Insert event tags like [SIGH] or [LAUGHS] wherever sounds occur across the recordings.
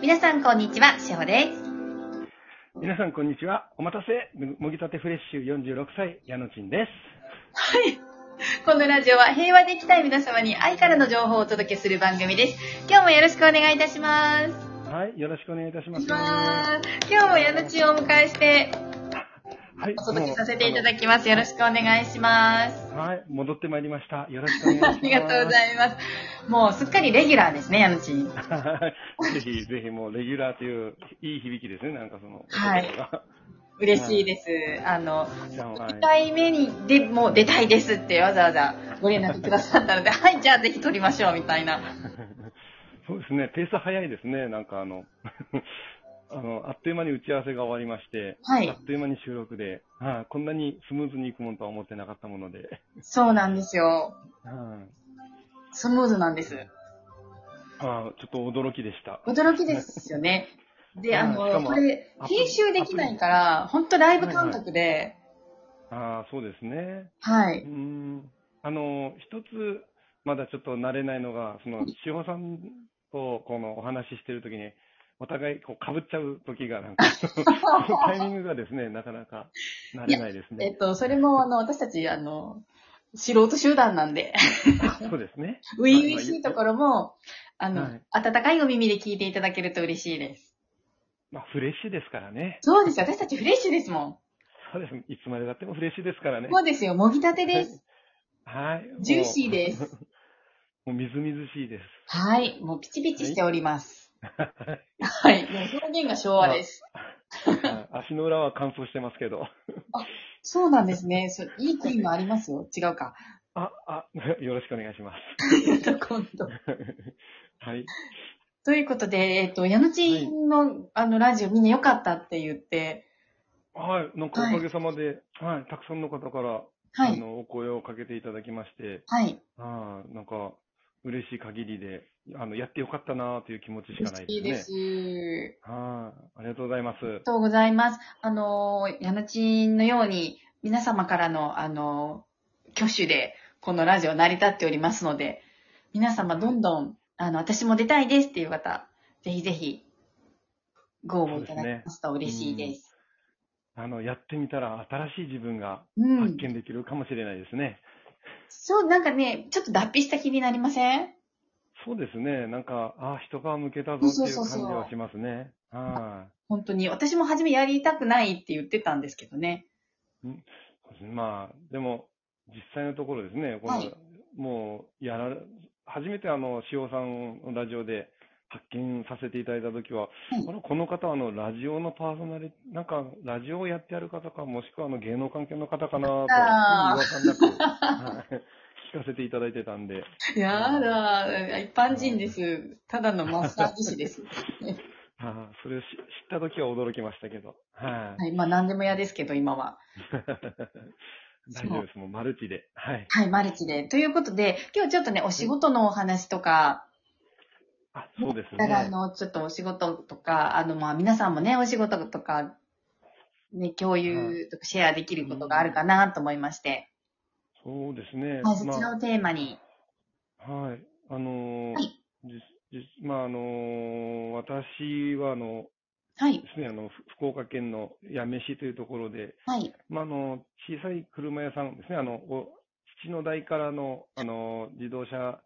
皆さんこんにちは、しほです。皆さん、こんにちは。お待たせ。もぎたてフレッシュ46歳、矢野ちんです。はい。このラジオは平和で生きたい皆様に愛からの情報をお届けする番組です。今日もよろしくお願いいたします。はい、よろしくお願いいたします。今日も矢野ちんをお迎えしてはい、お届けさせていただきます。よろしくお願いします。はい、戻ってまいりました。よろしくお願いします。[LAUGHS] ありがとうございます。もうすっかりレギュラーですね、矢野ち。ぜひ、ぜひ、もう、レギュラーという、いい響きですね、なんかその。はい。嬉しいです。あの、じゃあ、はい2回目にでもう出たいですってわざわざご連絡くださったので、[LAUGHS] はい、じゃあぜひ撮りましょうみたいな。そうですね、ペース早いですね、なんかあの、あの、あっという間に打ち合わせが終わりまして、はいあっという間に収録で、はい、こんなにスムーズにいくもんとは思ってなかったもので、そうなんですよ。はいスムーズなんです。あちょっと驚きでした。驚きですよね。で、あの、これ、編集できないから、本当ライブ感覚で、ああ、そうですね。はい。うーん。あの、一つ、まだちょっと慣れないのが、その、志保さんと、この、お話ししてるときに、お互い、こう、被っちゃうときが、なんか、[LAUGHS] タイミングがですね、なかなか、慣れないですね。えっと、それも、あの、私たち、あの、素人集団なんで、そうですね。[LAUGHS] 初々しいところも、あの、はい温かいお耳で聞いていただけると嬉しいです。まあ、フレッシュですからね。そうですよ。私たちフレッシュですもん。そうです。いつまでだってもフレッシュですからね。そうですよ。もぎたてです。はい。ジューシーす。です。[LAUGHS] もうみずみずしいです。はい。もうピチピチしております。はいはい。もう表現が昭和です。はい足の裏は乾燥してますけど。そうなんですね。そういいクリームありますよ。違うか。あ、あ、[LAUGHS] よろしくお願いします。[LAUGHS] 今度。はい。ということで、えっ、と、矢野ちんの、あの、ラジオみんな良かったって言って、はい。なんかおかげさまで、はい、たくさんの方から、はい。あの、お声をかけていただきまして、はい。ああ、なんか、嬉しい限りで、あの、やってよかったなという気持ちしかないいいでですね。す。はい。ありがとうございます。ありがとうございます。あの、矢野ちんのように、皆様からの、あの、挙手で、このラジオ成り立っておりますので、皆様どんどん、あの、私も出たいですっていう方、ぜひぜひ、ご応募いただきますと嬉しいです。あの、やってみたら新しい自分がうん。発見できるかもしれないですね。そう、なんかね、ちょっと脱皮した気になりません？そうですね。なんか、ああ、一皮向けたぞっていう感じはしますね。はい。本当に。私も初めやりたくないって言ってたんですけどね。そうですねまあ、でも、実際のところですね、この、はいもう、やられ、初めてあの、塩さんのラジオで発見させていただいたときは、はいこの方はあの、ラジオのパーソナリティ、なんか、ラジオをやってやる方か、もしくはあの、芸能関係の方かなと、あー違和感なく、はい聞かせていただいてたんで、やだ、一般人です。ただのマッサージ師です。[LAUGHS] あーそれを知知ったときは驚きましたけど、はい。はい、まあ何でも嫌ですけど、今は。[LAUGHS] 大丈夫です、もうマルチで。はい。はい、マルチで。ということで、今日ちょっとね、お仕事のお話とか、あ、そうですだからあね。の、ちょっとお仕事とか、あの、まあ皆さんもね、お仕事とか、ね、共有とかシェアできることがあるかなと思いまして、そうですね。はい、そちまあ。らをテーマに、はい。あのーはい。じじまあ、あのー私は、あの、はい。で、すね、あの、ふ福岡県の八女市というところで、はい、まあ、あの、小さい車屋さんですね、あの、お父の代からの、あの、自動車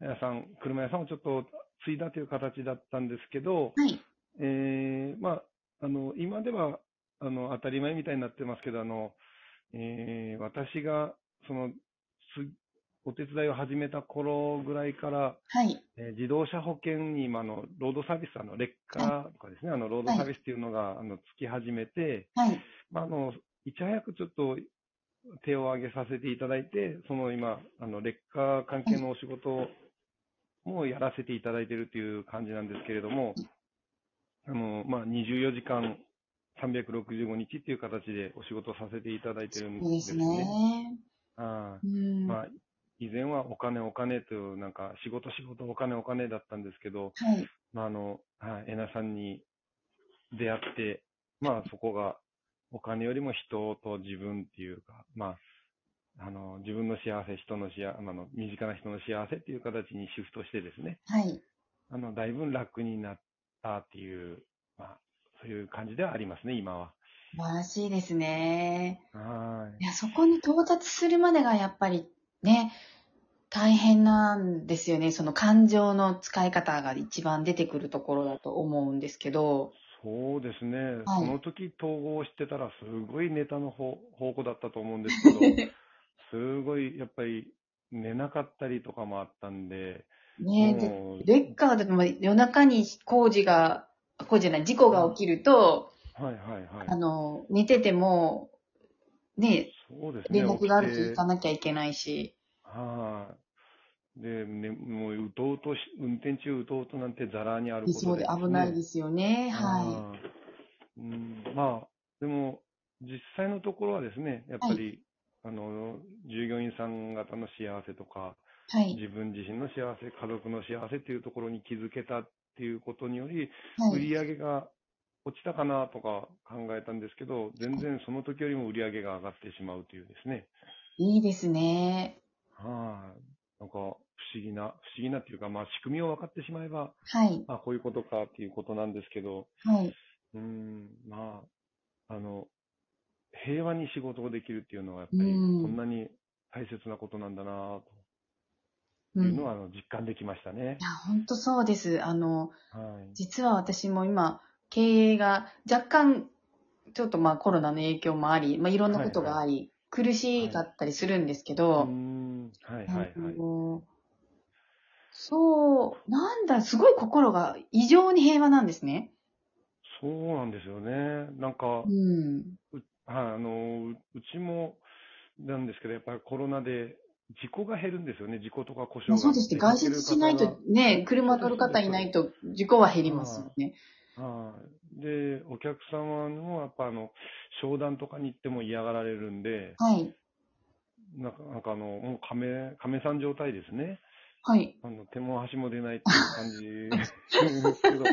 屋さん、車屋さんをちょっと継いだという形だったんですけど、はい、えー、まあ、あの、今では、あの、当たり前みたいになってますけど、あの、えー、私が、その、つお手伝いを始めた頃ぐらいから、はい、えー自動車保険に、まあ、あの、ロードサービス、あの、レッカーとかですね、あの、ロードサービスっていうのが、あの、つき始めて、はい、まあ、あの、いち早くちょっと手を挙げさせていただいて、その今、あの、レッカー関係のお仕事もやらせていただいているという感じなんですけれども、あの、まあ、24時間365日っていう形でお仕事をさせていただいてるんいいですですね。ね。はいうん。まあ、以前はお金お金という、なんか仕事仕事お金お金だったんですけど、はい、まあ、あの、はい、えなさんに出会って、まあそこがお金よりも人と自分っていうか、まあ、あの、自分の幸せ、人の幸せ、あの、身近な人の幸せっていう形にシフトしてですね、はい。あの、だいぶ楽になったっていう、まあ、そういう感じではありますね、今は。素晴らしいですね。はいや、そこに到達するまでがやっぱりね、大変なんですよね。その感情の使い方が一番出てくるところだと思うんですけど。そうですね、はいその時統合してたら、すごいネタの方方向だったと思うんですけど、[LAUGHS] すごいやっぱり寝なかったりとかもあったんで、ねでもうレッカーでも夜中に工事が、工事じゃない、事故が起きると、はいはいはい。あの、寝てても、ね、そうですね。連絡があると行かなきゃいけないし。はい。で、ね、もう、うとうとし、運転中うとうとなんてザラにあることそうで危ないですすよね。ははい。うん、まあ、でも、実際のところはですね、やっぱり、あの、従業員さん方の幸せとか、い。はい。自分自身の幸せ、家族の幸せっていうところに気づけたっていうことにより、はい。売り上げが落ちたかなとか考えたんですけど、全然その時よりも売り上げが上がってしまうというですね。いいですね。はい。なんか、不思議な、不思議なっていうか、まあ、仕組みを分かってしまえば、はい。あ、こういうことかっていうことなんですけど、はい。うーん、まあ、あの、平和に仕事ができるっていうのは、やっぱり、うんこんなに大切なことなんだな、とうん。いうのいは、あの実感できましたね。や、本当そうです。あの、はい。実は私も今、経営が若干、ちょっとまあコロナの影響もあり、まあいろんなことがあり、苦しかったりするんですけど、ん、はいはいはいあ。のそう、なんだ、すごい心が異常に平和なんですね。そうなんですよね。なんかう、ん。はい、あの、ううちもなんですけど、やっぱりコロナで事故が減るんですよね。事故とか故障が。まあそうですね。外出しないとね、車乗る方いないと事故は減りますよね。はい。で、お客様もやっぱあの、商談とかに行っても嫌がられるんで、はい。なんか、なんかあの、もう亀、亀さん状態ですね。はい。あの、手も足も出ないっていう感じ [LAUGHS] ですけど、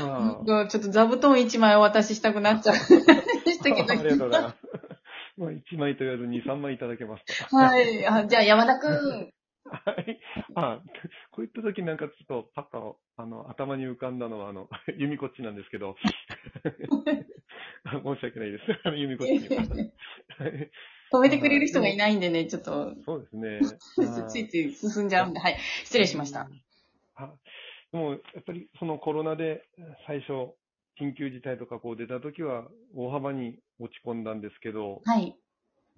まあ、ちょっと座布団一枚お渡ししたくなっちゃう。でしたけど。ありがとうございます。まあ、1枚と言わず2、3枚いただけますと。はい。あじゃあ山田くん。[LAUGHS] はい。あ、こういった時なんかちょっとパッと、あの、頭に浮かんだのは、あの、[LAUGHS] 由美こっちなんですけど、あ [LAUGHS] 申し訳ないです。[LAUGHS] あの、由美こっち止めてくれる人がいないんでね、ちょっと、そうですね。ついつい進んじゃうんで、はい。失礼しました。。あでも、やっぱりそのコロナで最初、緊急事態とかこう出た時は大幅に落ち込んだんですけど、はい。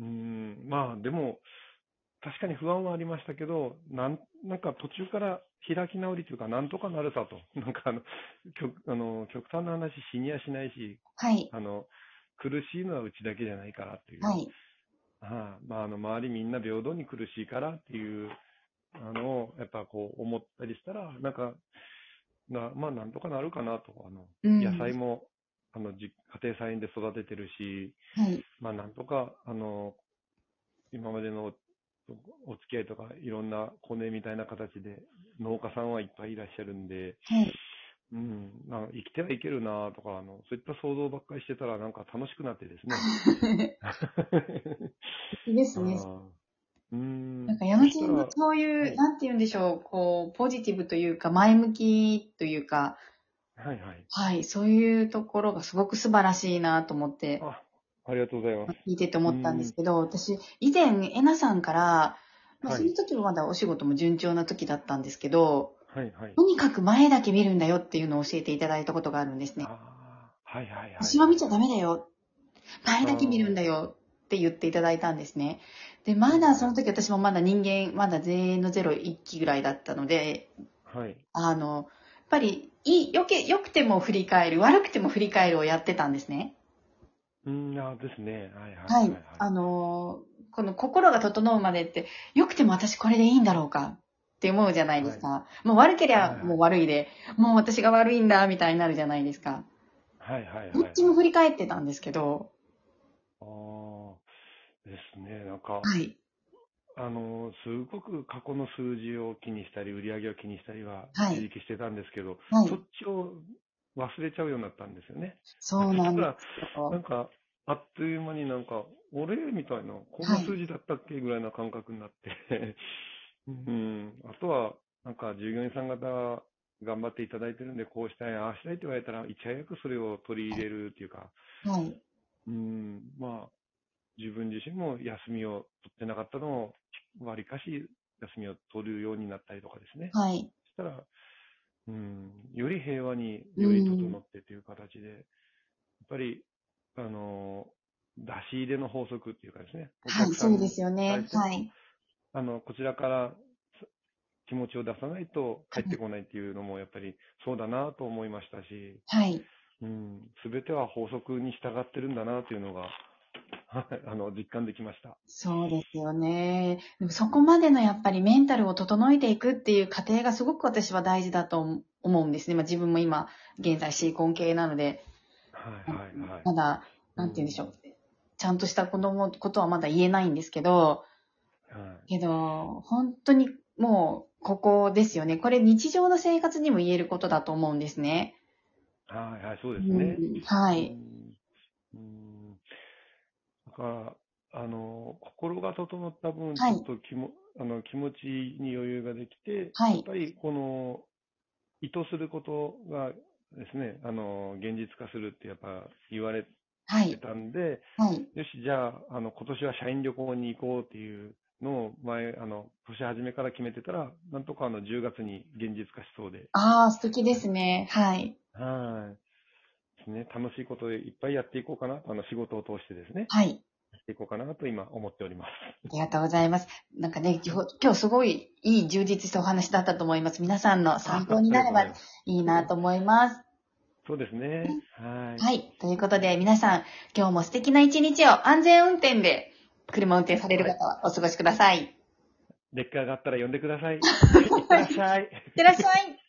うーん、まあでも、確かに不安はありましたけど、なんなんか途中から開き直りというか、なんとかなるさと。[LAUGHS] なんかあの、極あの極端な話死にやしないし、はい。あの、苦しいのはうちだけじゃないからっていう。はい。はいまあ、あの、周りみんな平等に苦しいからっていう、あのを、やっぱこう思ったりしたら、なんか、なまあ、なんとかなるかなと。あの、うん野菜も、あの、じ家庭菜園で育ててるし、はい。まあ、なんとか、あの、今までのお付き合いとか、いろんなコネみたいな形で、農家さんはいっぱいいらっしゃるんで、はい。うん、なんか生きてはいけるなとか、あの、そういった想像ばっかりしてたら、なんか楽しくなってですね。い [LAUGHS] いですね。[LAUGHS] なんか山地のそういう、はいなんて言うんでしょう、こう、ポジティブというか、前向きというか、はいはい。はい、そういうところがすごく素晴らしいなと思って、あ、ありがとうございます。聞いてて思ったんですけど、私、以前、えなさんから、まあ、はいその時はまだお仕事も順調な時だったんですけど、はいはい。とにかく前だけ見るんだよっていうのを教えていただいたことがあるんですね。あーはいはいはい。後ろ見ちゃダメだよ。前だけ見るんだよって言っていただいたんですね。で、まだその時私もまだ人間、まだ0の0、1期ぐらいだったので、はい。あの、やっぱり、いい、よけ、良くても振り返る、悪くても振り返るをやってたんですね。うん、あですね。はいはいははいい。。あのーこの心が整うまでって、良くても私これでいいんだろうかって思うじゃないですか。もう悪けりゃはいはいもう悪いで、もう私が悪いんだみたいになるじゃないですか。はいはいはい。どっちも振り返ってたんですけど、ああ、ですね。なんか、はい。あの、すごく過去の数字を気にしたり、売り上げを気にしたりは、はいしてたんですけど、はいそっちを忘れちゃうようになったんですよね。そうなんですよなんか、あっという間になんか、俺みたいな、こんな数字だったっけぐらいな感覚になって、[LAUGHS] うん、あとは、なんか従業員さん方頑張っていただいてるんで、こうしたい、ああしたいって言われたら、いち早くそれを取り入れるっていうか、はい。うん、まあ、自分自身も休みを取ってなかったのを、わりかし休みを取るようになったりとかですね。はい。そしたら、うん、より平和に、より整ってという形で、やっぱり、あの、出し入れの法則っていうかですね。おはい、そうですよねはい。あの、こちらからす気持ちを出さないと帰ってこないっていうのも、やっぱりそうだなと思いましたし、はい。うん、すべては法則に従ってるんだなというのが、はいあの、実感できました。そうですよね。でもそこまでのやっぱりメンタルを整えていくっていう過程がすごく私は大事だと思うんですね。まあ自分も今、現在シーコン系なので、はい、はい、はい。まだ、なんて言うんでしょう。ちゃんとした子供ことはまだ言えないんですけど、はいけど、本当にもう、ここですよね。これ日常の生活にも言えることだと思うんですね。はい、はい、そうですね。うんはい。うんから、あの、心が整った分、ちはいょっと気も、あの気持ちに余裕ができて、はいやっぱりこの、意図することがですね、あの、現実化するってやっぱ言われてはい。たんで、はい。よし、じゃあ、あの、今年は社員旅行に行こうっていうのを前、あの、年初めから決めてたら、なんとかあの、10月に現実化しそうで、ああ、素敵ですね。はい。はい。ですね、楽しいことをいっぱいやっていこうかな、あの、仕事を通してですね、はい。やっていこうかなと今思っております。ありがとうございます。なんかね、今日すごいいい充実したお話だったと思います。皆さんの参考になればいいなと思います。そうですね。はい。はい。ということで、皆さん、今日も素敵な一日を安全運転で車運転される方はお過ごしください。い劣化があったら呼んでください。[LAUGHS] いってらっしゃい。[LAUGHS] ってらっしゃい。